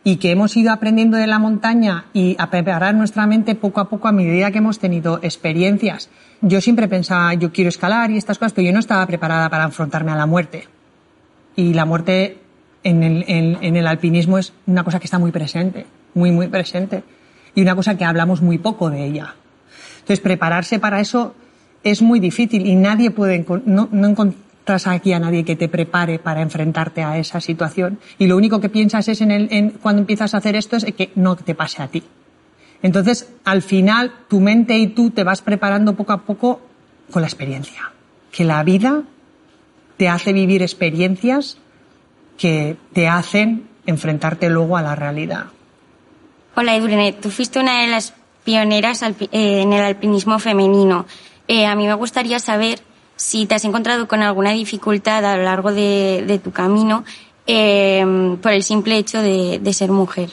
Speaker 3: y que hemos ido aprendiendo de la montaña y a preparar nuestra mente poco a poco a medida que hemos tenido experiencias. Yo siempre pensaba, yo quiero escalar y estas cosas, pero yo no estaba preparada para enfrentarme a la muerte y la muerte en el, en, en el, alpinismo es una cosa que está muy presente, muy, muy presente, y una cosa que hablamos muy poco de ella. Entonces, prepararse para eso es muy difícil y nadie puede, no, no encontras aquí a nadie que te prepare para enfrentarte a esa situación. Y lo único que piensas es en el, en, cuando empiezas a hacer esto es que no te pase a ti. Entonces, al final, tu mente y tú te vas preparando poco a poco con la experiencia. Que la vida te hace vivir experiencias que te hacen enfrentarte luego a la realidad.
Speaker 9: Hola Edurne, tú fuiste una de las pioneras eh, en el alpinismo femenino. Eh, a mí me gustaría saber si te has encontrado con alguna dificultad a lo largo de, tu camino eh, por el simple hecho de, ser mujer.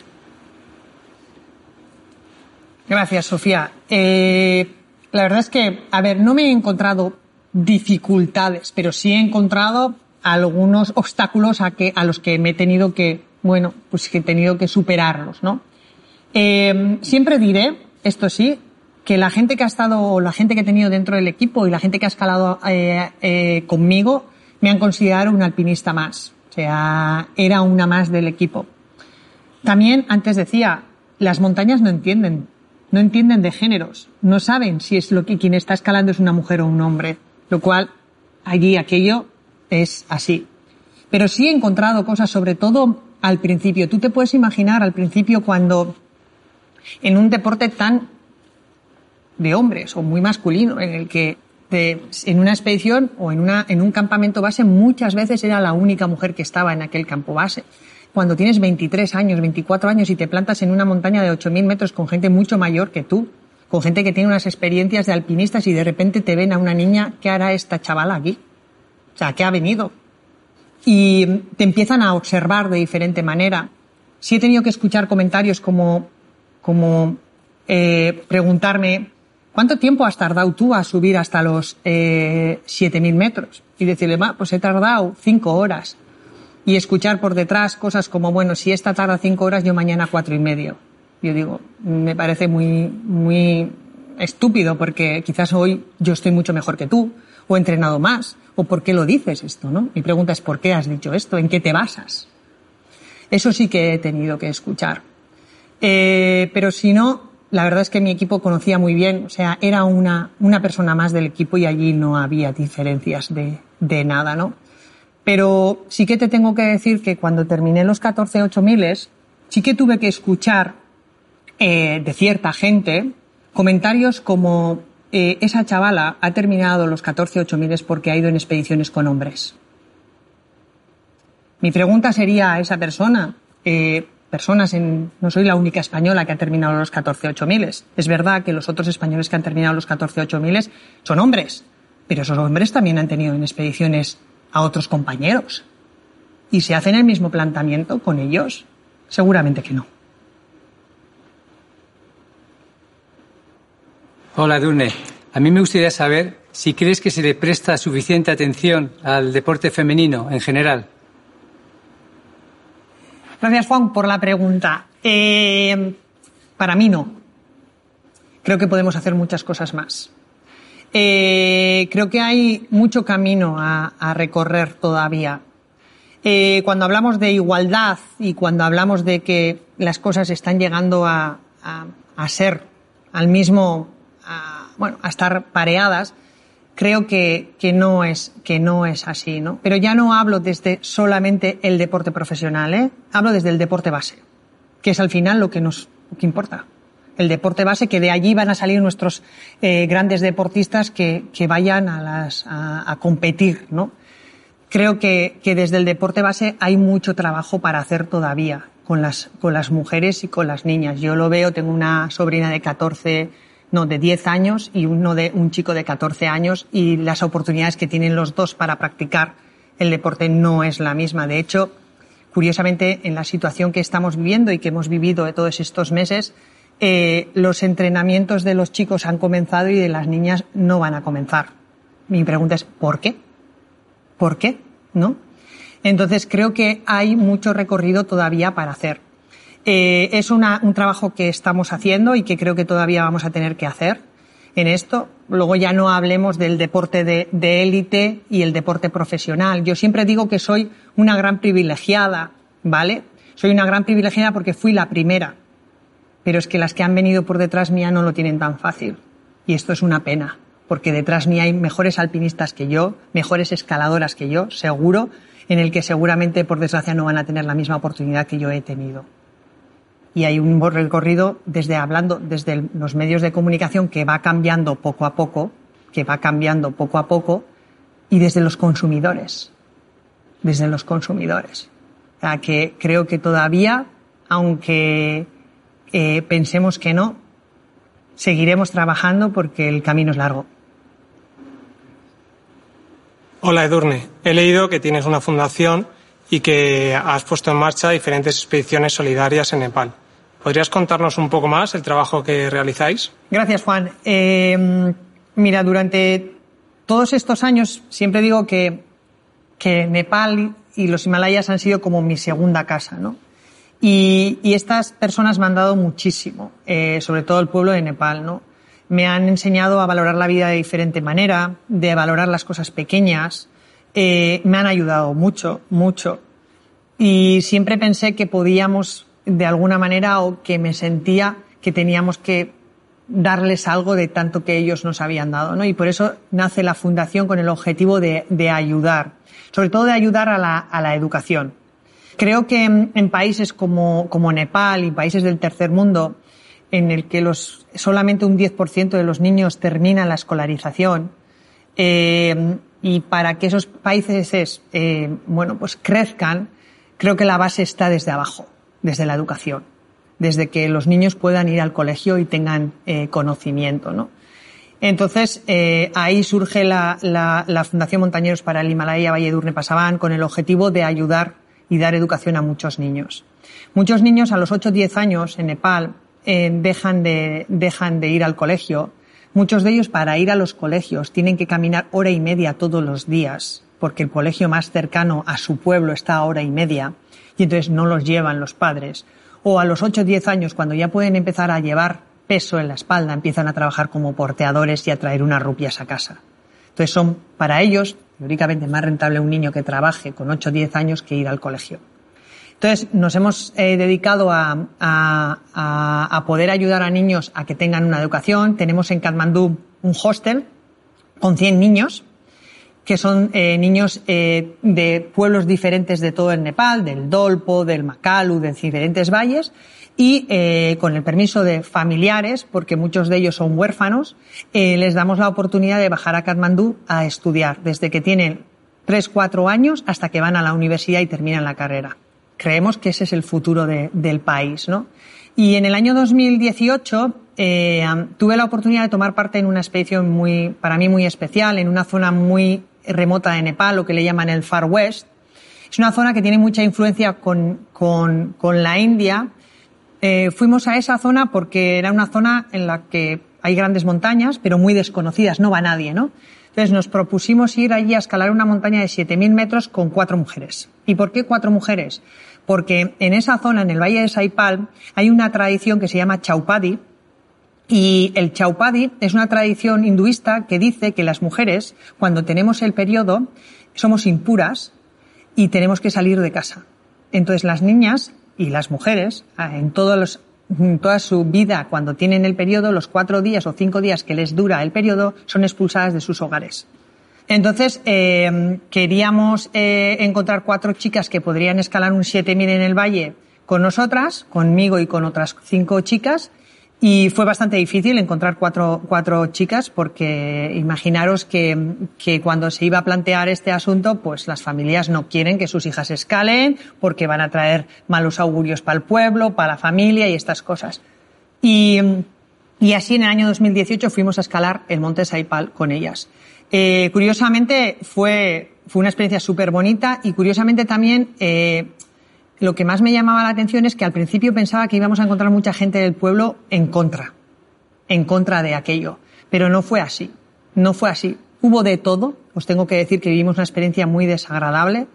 Speaker 3: Gracias, Sofía. Eh, la verdad es que, a ver, no me he encontrado dificultades, pero sí he encontrado algunos obstáculos a, que, a los que me he tenido que, bueno, pues que he tenido que superarlos, ¿no? Eh, siempre diré, esto sí, que la gente que ha estado, la gente que he tenido dentro del equipo y la gente que ha escalado eh, eh, conmigo me han considerado un alpinista más. O sea, era una más del equipo. También, antes decía, las montañas no entienden, no entienden de géneros, no saben si es lo que quien está escalando es una mujer o un hombre, lo cual allí aquello es así. Pero sí he encontrado cosas, sobre todo al principio. Tú te puedes imaginar al principio cuando en un deporte tan de hombres o muy masculino, en el que en una expedición o en, una, en un campamento base muchas veces era la única mujer que estaba en aquel campo base. Cuando tienes 23 años, 24 años y te plantas en una montaña de 8.000 metros con gente mucho mayor que tú, con gente que tiene unas experiencias de alpinistas y de repente te ven a una niña, ¿qué hará esta chavala aquí? Sea, ¿qué ha venido? Y te empiezan a observar de diferente manera. Si he tenido que escuchar comentarios como, como eh, preguntarme, ¿cuánto tiempo has tardado tú a subir hasta los eh, 7.000 metros? Y decirle, pues he tardado cinco horas. Y escuchar por detrás cosas como, bueno, si esta tarda cinco horas, yo mañana cuatro y medio. Yo digo, me parece muy, muy estúpido porque quizás hoy yo estoy mucho mejor que tú, o he entrenado más, o por qué lo dices esto, ¿no? Mi pregunta es, ¿por qué has dicho esto? ¿En qué te basas? Eso sí que he tenido que escuchar. Eh, pero si no, la verdad es que mi equipo conocía muy bien, o sea, era una, una persona más del equipo y allí no había diferencias de, de nada, ¿no? Pero sí que te tengo que decir que cuando terminé los 14 miles, sí que tuve que escuchar eh, de cierta gente comentarios como eh, esa chavala ha terminado los 14 miles porque ha ido en expediciones con hombres. Mi pregunta sería a esa persona, eh, personas en, no soy la única española que ha terminado los 14 miles. Es verdad que los otros españoles que han terminado los 14 miles son hombres, pero esos hombres también han tenido en expediciones a otros compañeros. ¿Y se hacen el mismo planteamiento con ellos? Seguramente que no.
Speaker 10: Hola, Durne. A mí me gustaría saber si crees que se le presta suficiente atención al deporte femenino en general.
Speaker 3: Gracias, Juan, por la pregunta. Eh, para mí no. Creo que podemos hacer muchas cosas más. Eh, creo que hay mucho camino a, recorrer todavía. Eh, cuando hablamos de igualdad y cuando hablamos de que las cosas están llegando a, ser al mismo, bueno, a estar pareadas, creo que, que, no es, que no es así, ¿no? Pero ya no hablo desde solamente el deporte profesional, ¿eh? Hablo desde el deporte base, que es al final lo que nos lo que importa. El deporte base, que de allí van a salir nuestros eh, grandes deportistas que, que vayan a, las, a, a competir, ¿no? Creo que, que desde el deporte base hay mucho trabajo para hacer todavía con las, con las mujeres y con las niñas. Yo lo veo, tengo una sobrina de 14 no, de 10 años y uno de un chico de 14 años y las oportunidades que tienen los dos para practicar el deporte no es la misma. De hecho, curiosamente, en la situación que estamos viviendo y que hemos vivido de todos estos meses, eh, los entrenamientos de los chicos han comenzado y de las niñas no van a comenzar. Mi pregunta es, ¿por qué? ¿Por qué? ¿No? Entonces creo que hay mucho recorrido todavía para hacer. Eh, es un trabajo que estamos haciendo y que creo que todavía vamos a tener que hacer en esto. Luego ya no hablemos del deporte de, élite y el deporte profesional. Yo siempre digo que soy una gran privilegiada, ¿vale? Soy una gran privilegiada porque fui la primera. Pero es que las que han venido por detrás mía no lo tienen tan fácil. Y esto es una pena, porque detrás mía hay mejores alpinistas que yo, mejores escaladoras que yo, seguro, en el que seguramente por desgracia no van a tener la misma oportunidad que yo he tenido y hay un recorrido desde hablando desde los medios de comunicación que va cambiando poco a poco, que va cambiando poco a poco y desde los consumidores, desde los consumidores. O sea, que creo que todavía, aunque eh, pensemos que no, seguiremos trabajando porque el camino es largo.
Speaker 11: Hola Edurne, he leído que tienes una fundación y que has puesto en marcha diferentes expediciones solidarias en Nepal. ¿Podrías contarnos un poco más el trabajo que realizáis?
Speaker 3: Gracias, Juan. Eh, mira, durante todos estos años siempre digo que, Nepal y los Himalayas han sido como mi segunda casa, ¿no? Y, y estas personas me han dado muchísimo, eh, sobre todo el pueblo de Nepal, ¿no? Me han enseñado a valorar la vida de diferente manera, de valorar las cosas pequeñas. Eh, me han ayudado mucho, mucho. Y siempre pensé que podíamos, de alguna manera, o que me sentía que teníamos que darles algo de tanto que ellos nos habían dado, ¿no? Y por eso nace la fundación con el objetivo de, de ayudar, sobre todo de ayudar a la, a la educación. Creo que en, países como, como, Nepal y países del tercer mundo, en el que los, solamente un 10% de los niños terminan la escolarización, eh, y para que esos países, eh, bueno, pues crezcan, creo que la base está desde abajo, desde la educación, desde que los niños puedan ir al colegio y tengan eh, conocimiento, ¿no? Entonces, eh, ahí surge la, la, la, Fundación Montañeros para el Himalaya Valle Durne Pasaban con el objetivo de ayudar y dar educación a muchos niños. Muchos niños a los 8 o 10 años en Nepal eh, dejan, de, dejan de ir al colegio. Muchos de ellos para ir a los colegios tienen que caminar hora y media todos los días porque el colegio más cercano a su pueblo está a hora y media y entonces no los llevan los padres. O a los 8 o 10 años, cuando ya pueden empezar a llevar peso en la espalda, empiezan a trabajar como porteadores y a traer unas rupias a casa. Entonces son para ellos teóricamente más rentable un niño que trabaje con 8 o 10 años que ir al colegio. Entonces, nos hemos eh, dedicado a, a, poder ayudar a niños a que tengan una educación. Tenemos en Katmandú un hostel con 100 niños, que son eh, niños eh, de pueblos diferentes de todo el Nepal, del Dolpo, del Makalu, de diferentes valles, y eh, con el permiso de familiares, porque muchos de ellos son huérfanos, les damos la oportunidad de bajar a Katmandú a estudiar, desde que tienen 3, 4 años hasta que van a la universidad y terminan la carrera. Creemos que ese es el futuro de, del país, ¿no? Y en el año 2018 eh, tuve la oportunidad de tomar parte en una expedición muy, para mí muy especial, en una zona muy remota de Nepal, lo que le llaman el Far West. Es una zona que tiene mucha influencia con, con, con la India, eh, fuimos a esa zona porque era una zona en la que hay grandes montañas, pero muy desconocidas, no va nadie, ¿no? Entonces nos propusimos ir allí a escalar una montaña de 7.000 metros con cuatro mujeres. ¿Y por qué cuatro mujeres? Porque en esa zona, en el Valle de Saipal, hay una tradición que se llama Chaupadi, y el Chaupadi es una tradición hinduista que dice que las mujeres, cuando tenemos el periodo, somos impuras y tenemos que salir de casa. Entonces las niñas y las mujeres, ah, en, toda su vida, cuando tienen el periodo, los cuatro días o cinco días que les dura el periodo, son expulsadas de sus hogares. Entonces, eh, queríamos eh, encontrar cuatro chicas que podrían escalar un 7000 en el valle con nosotras, conmigo y con otras cinco chicas, y fue bastante difícil encontrar cuatro, cuatro chicas porque imaginaros que, que, cuando se iba a plantear este asunto, pues las familias no quieren que sus hijas escalen porque van a traer malos augurios para el pueblo, para la familia y estas cosas. Y, y así en el año 2018 fuimos a escalar el monte Saipal con ellas. Eh, curiosamente fue, fue una experiencia súper bonita y curiosamente también eh, lo que más me llamaba la atención es que al principio pensaba que íbamos a encontrar mucha gente del pueblo en contra, en contra de aquello. Pero no fue así. No fue así. Hubo de todo. Os tengo que decir que vivimos una experiencia muy desagradable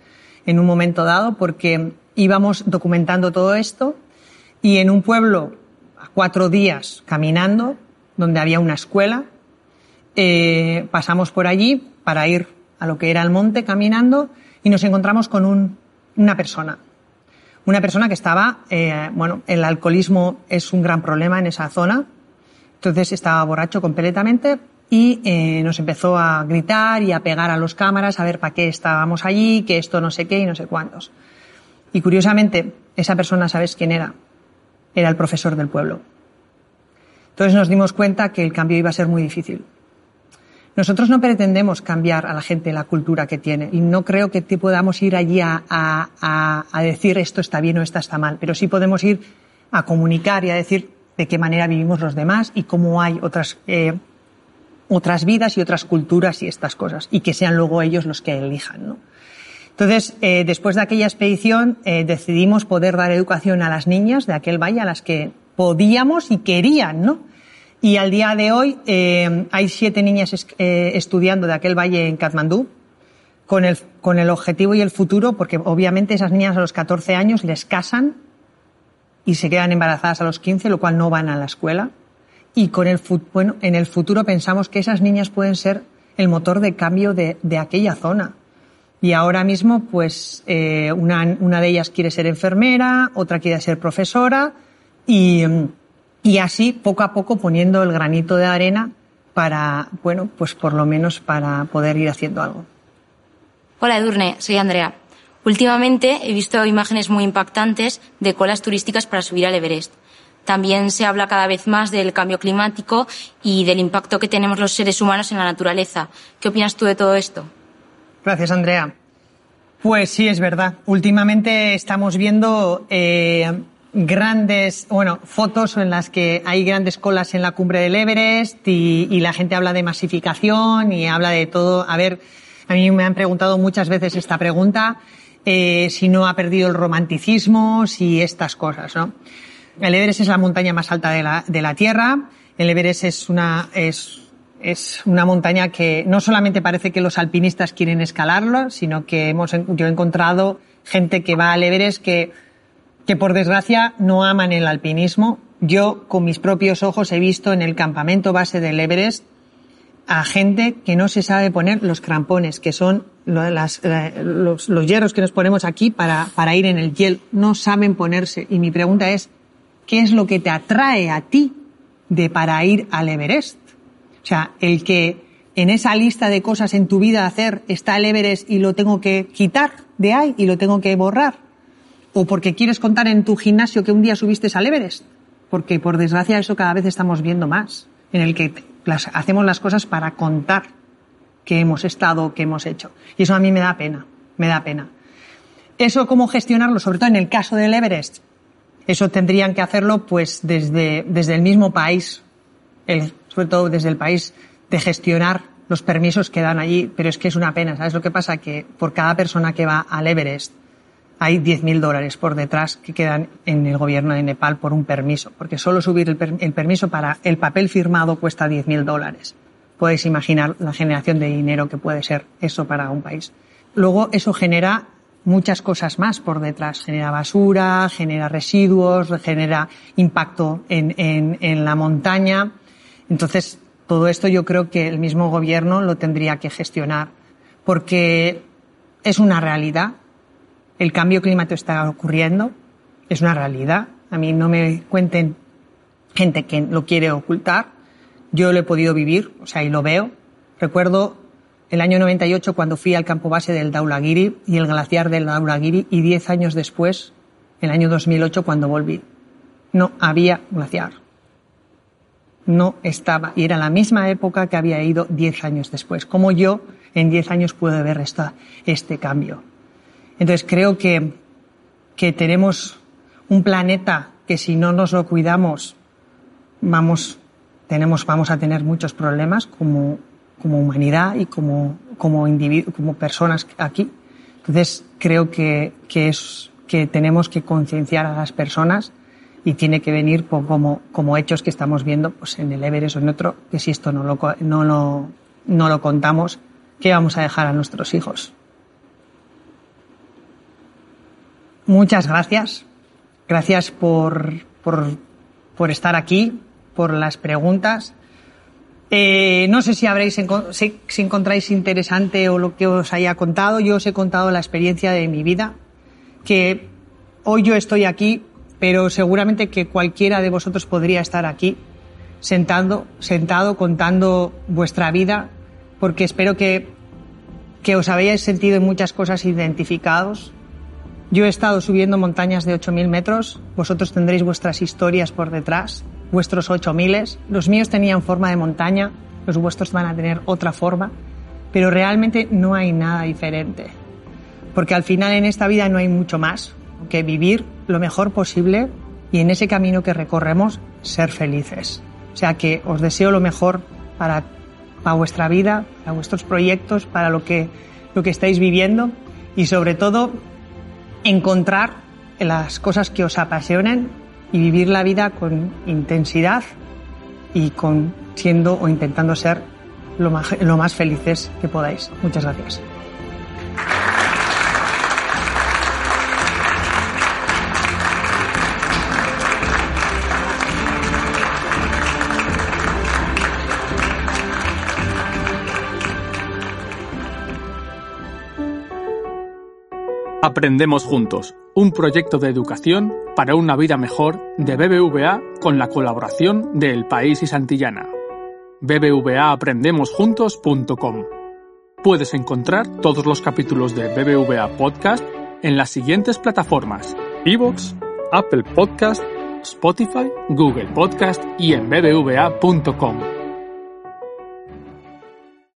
Speaker 3: en un momento dado porque íbamos documentando todo esto y en un pueblo a cuatro días caminando, donde había una escuela, eh, pasamos por allí para ir a lo que era el monte caminando y nos encontramos con un, una persona, una persona que estaba, eh, bueno, el alcoholismo es un gran problema en esa zona, entonces estaba borracho completamente y eh, nos empezó a gritar y a pegar a los cámaras a ver para qué estábamos allí, que esto no sé qué y no sé cuántos. Y curiosamente, esa persona, ¿sabes quién era? Era el profesor del pueblo. Entonces nos dimos cuenta que el cambio iba a ser muy difícil. Nosotros no pretendemos cambiar a la gente la cultura que tiene y no creo que podamos ir allí a, a, a, decir esto está bien o esto está mal, pero sí podemos ir a comunicar y a decir de qué manera vivimos los demás y cómo hay otras, eh, otras vidas y otras culturas y estas cosas, y que sean luego ellos los que elijan, ¿no? Entonces, eh, después de aquella expedición, eh, decidimos poder dar educación a las niñas de aquel valle, a las que podíamos y querían, ¿no? Y al día de hoy eh, hay siete niñas estudiando de aquel valle en Katmandú, con el, con el objetivo y el futuro, porque obviamente esas niñas a los 14 años les casan y se quedan embarazadas a los 15, lo cual no van a la escuela. Y con el, bueno, en el futuro pensamos que esas niñas pueden ser el motor de cambio de, de aquella zona. Y ahora mismo, pues, eh, una, una, de ellas quiere ser enfermera, otra quiere ser profesora, y, y así, poco a poco, poniendo el granito de arena para, bueno, pues por lo menos para poder ir haciendo algo.
Speaker 9: Hola Edurne, soy Andrea. Últimamente he visto imágenes muy impactantes de colas turísticas para subir al Everest. También se habla cada vez más del cambio climático y del impacto que tenemos los seres humanos en la naturaleza. ¿Qué opinas tú de todo esto?
Speaker 3: Gracias, Andrea. Pues sí, es verdad. Últimamente estamos viendo eh, grandes, bueno, fotos en las que hay grandes colas en la cumbre del Everest y, y la gente habla de masificación y habla de todo. A ver, a mí me han preguntado muchas veces esta pregunta, eh, si no ha perdido el romanticismo, si estas cosas, ¿no? El Everest es la montaña más alta de la, de la Tierra. El Everest es una, es, es una montaña que no solamente parece que los alpinistas quieren escalarlo, sino que hemos, yo he encontrado gente que va al Everest que, que por desgracia no aman el alpinismo. Yo con mis propios ojos he visto en el campamento base del Everest a gente que no se sabe poner los crampones, que son los, hierros que nos ponemos aquí para, para ir en el hielo. No saben ponerse. Y mi pregunta es, ¿qué es lo que te atrae a ti de para ir al Everest? O sea, el que en esa lista de cosas en tu vida hacer está el Everest y lo tengo que quitar de ahí y lo tengo que borrar. O porque quieres contar en tu gimnasio que un día subiste al Everest. Porque por desgracia eso cada vez estamos viendo más. En el que hacemos las cosas para contar que hemos estado, que hemos hecho. Y eso a mí me da pena, me da pena. Eso cómo gestionarlo, sobre todo en el caso del Everest, eso tendrían que hacerlo pues desde, desde el mismo país, sobre todo desde el país, de gestionar los permisos que dan allí, pero es que es una pena, ¿sabes lo que pasa? Que por cada persona que va al Everest hay 10.000 dólares por detrás que quedan en el gobierno de Nepal por un permiso, porque solo subir el, per el permiso para el papel firmado cuesta 10.000 dólares. Podéis imaginar la generación de dinero que puede ser eso para un país. Luego eso genera muchas cosas más por detrás. Genera basura, genera residuos, genera impacto en, la montaña. Entonces, todo esto yo creo que el mismo gobierno lo tendría que gestionar, porque es una realidad el cambio climático está ocurriendo, es una realidad. A mí no me cuenten gente que lo quiere ocultar. Yo lo he podido vivir, o sea, y lo veo. Recuerdo el año 98 cuando fui al campo base del Daulagiri y el glaciar del Daulagiri y diez años después, el año 2008 cuando volví. No había glaciar. No estaba. Y era la misma época que había ido diez años después. Como yo en diez años puedo ver esta, este cambio. Entonces creo que, que tenemos un planeta que si no nos lo cuidamos vamos, tenemos, vamos a tener muchos problemas como, como humanidad y como, como, individu como personas aquí. Entonces creo que, que, es, que tenemos que concienciar a las personas y tiene que venir como, como hechos que estamos viendo pues en el Everest o en otro, que si esto no lo, no lo, no lo contamos, ¿qué vamos a dejar a nuestros hijos? Muchas gracias. Gracias por, por, por estar aquí, por las preguntas. Eh, no sé si habréis si, encontráis interesante o lo que os haya contado. Yo os he contado la experiencia de mi vida, que hoy yo estoy aquí, pero seguramente que cualquiera de vosotros podría estar aquí, sentando, sentado, contando vuestra vida, porque espero que, que os habéis sentido en muchas cosas identificados, yo he estado subiendo montañas de 8.000 metros, vosotros tendréis vuestras historias por detrás, vuestros 8.000, los míos tenían forma de montaña, los vuestros van a tener otra forma, pero realmente no hay nada diferente, porque al final en esta vida no hay mucho más que vivir lo mejor posible y en ese camino que recorremos ser felices. O sea que os deseo lo mejor para para vuestra vida, para vuestros proyectos, para lo que, lo que estáis viviendo y sobre todo encontrar las cosas que os apasionen y vivir la vida con intensidad y con siendo o intentando ser lo más, lo más felices que podáis. Muchas gracias.
Speaker 1: Aprendemos Juntos, un proyecto de educación para una vida mejor de BBVA con la colaboración de El País y Santillana. bbvaaprendemosjuntos.com Puedes encontrar todos los capítulos de BBVA Podcast en las siguientes plataformas: iVoox, Apple Podcast, Spotify, Google Podcast y en bbva.com.